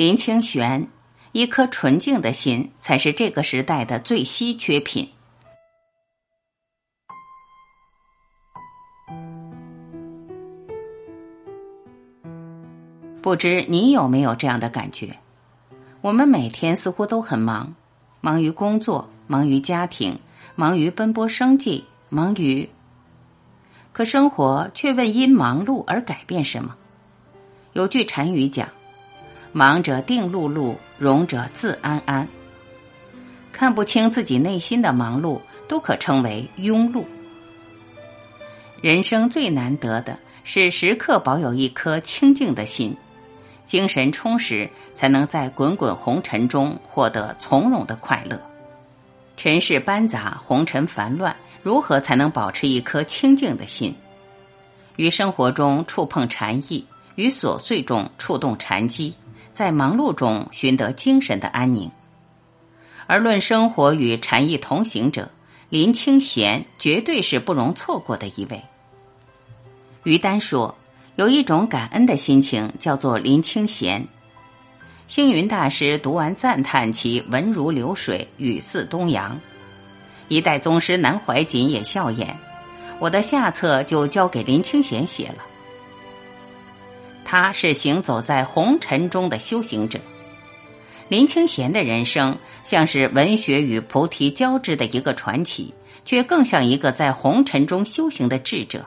林清玄，一颗纯净的心才是这个时代的最稀缺品。不知你有没有这样的感觉？我们每天似乎都很忙，忙于工作，忙于家庭，忙于奔波生计，忙于……可生活却未因忙碌而改变什么。有句禅语讲：“忙者定碌碌，容者自安安。”看不清自己内心的忙碌，都可称为庸碌。人生最难得的是时刻保有一颗清净的心。精神充实，才能在滚滚红尘中获得从容的快乐。尘世繁杂，红尘烦乱，如何才能保持一颗清净的心？于生活中触碰禅意，于琐碎中触动禅机，在忙碌中寻得精神的安宁。而论生活与禅意同行者，林清玄绝对是不容错过的一位。于丹说。有一种感恩的心情，叫做林清玄。星云大师读完赞叹其文如流水，语似东洋。一代宗师南怀瑾也笑言：“我的下册就交给林清玄写了。”他是行走在红尘中的修行者。林清玄的人生像是文学与菩提交织的一个传奇，却更像一个在红尘中修行的智者。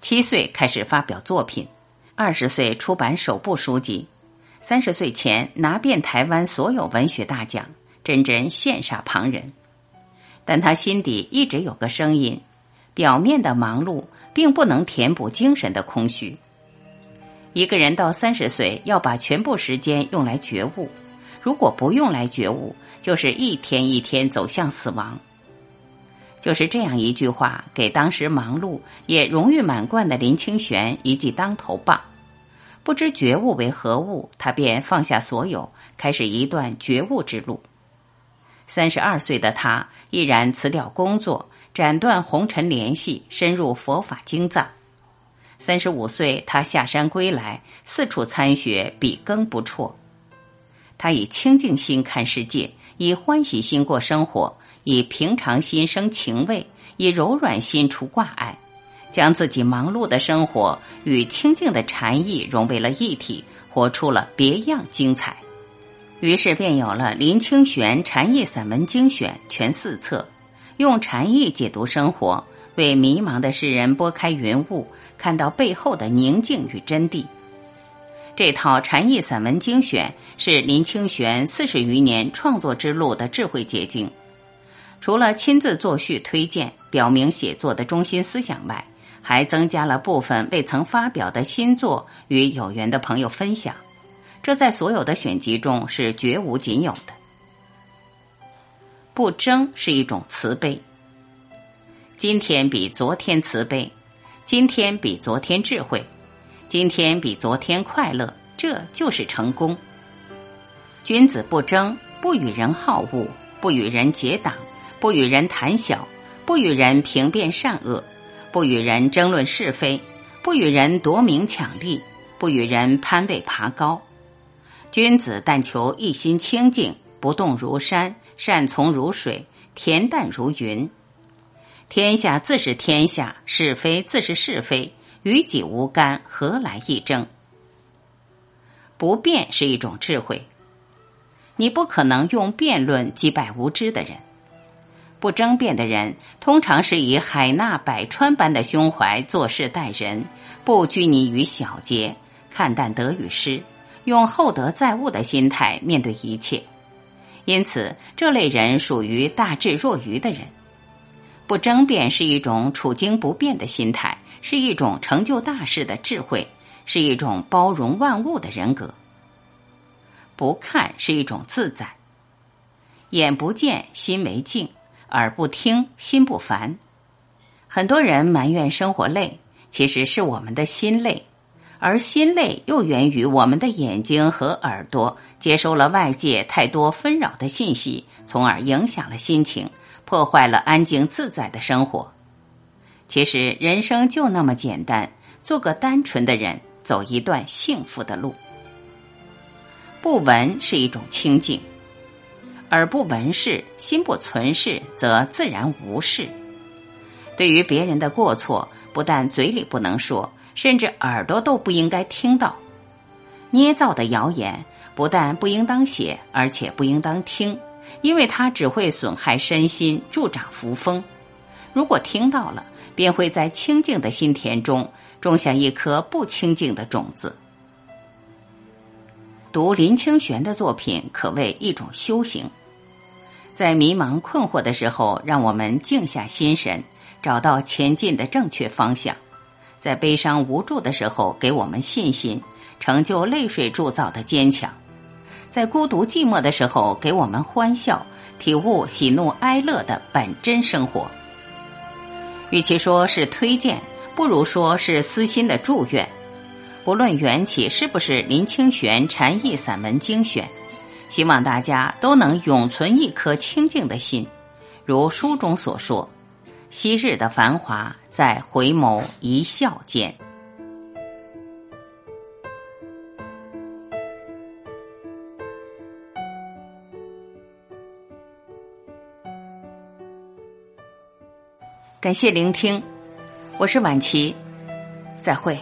七岁开始发表作品，二十岁出版首部书籍，三十岁前拿遍台湾所有文学大奖，真真羡煞旁人。但他心底一直有个声音：表面的忙碌并不能填补精神的空虚。一个人到三十岁要把全部时间用来觉悟，如果不用来觉悟，就是一天一天走向死亡。就是这样一句话，给当时忙碌也荣誉满贯的林清玄一记当头棒。不知觉悟为何物，他便放下所有，开始一段觉悟之路。三十二岁的他毅然辞掉工作，斩断红尘联系，深入佛法经藏。三十五岁，他下山归来，四处参学，笔耕不辍。他以清净心看世界，以欢喜心过生活。以平常心生情味，以柔软心除挂碍，将自己忙碌的生活与清净的禅意融为了一体，活出了别样精彩。于是便有了林清玄禅意散文精选全四册，用禅意解读生活，为迷茫的世人拨开云雾，看到背后的宁静与真谛。这套禅意散文精选是林清玄四十余年创作之路的智慧结晶。除了亲自作序推荐，表明写作的中心思想外，还增加了部分未曾发表的新作与有缘的朋友分享。这在所有的选集中是绝无仅有的。不争是一种慈悲。今天比昨天慈悲，今天比昨天智慧，今天比昨天快乐，这就是成功。君子不争，不与人好恶，不与人结党。不与人谈小，不与人评辩善恶，不与人争论是非，不与人夺名抢利，不与人攀位爬高。君子但求一心清净，不动如山，善从如水，恬淡如云。天下自是天下，是非自是是非，与己无干，何来一争？不变是一种智慧，你不可能用辩论击败无知的人。不争辩的人，通常是以海纳百川般的胸怀做事待人，不拘泥于小节，看淡得与失，用厚德载物的心态面对一切。因此，这类人属于大智若愚的人。不争辩是一种处境不变的心态，是一种成就大事的智慧，是一种包容万物的人格。不看是一种自在，眼不见心为静。耳不听，心不烦。很多人埋怨生活累，其实是我们的心累，而心累又源于我们的眼睛和耳朵接收了外界太多纷扰的信息，从而影响了心情，破坏了安静自在的生活。其实人生就那么简单，做个单纯的人，走一段幸福的路。不闻是一种清净。耳不闻事，心不存事，则自然无事。对于别人的过错，不但嘴里不能说，甚至耳朵都不应该听到。捏造的谣言，不但不应当写，而且不应当听，因为它只会损害身心，助长浮风。如果听到了，便会在清净的心田中种下一颗不清净的种子。读林清玄的作品，可谓一种修行。在迷茫困惑的时候，让我们静下心神，找到前进的正确方向；在悲伤无助的时候，给我们信心，成就泪水铸造的坚强；在孤独寂寞的时候，给我们欢笑，体悟喜怒哀乐的本真生活。与其说是推荐，不如说是私心的祝愿。不论缘起是不是林清玄禅意散文精选，希望大家都能永存一颗清净的心，如书中所说：“昔日的繁华，在回眸一笑间。”感谢聆听，我是晚琪，再会。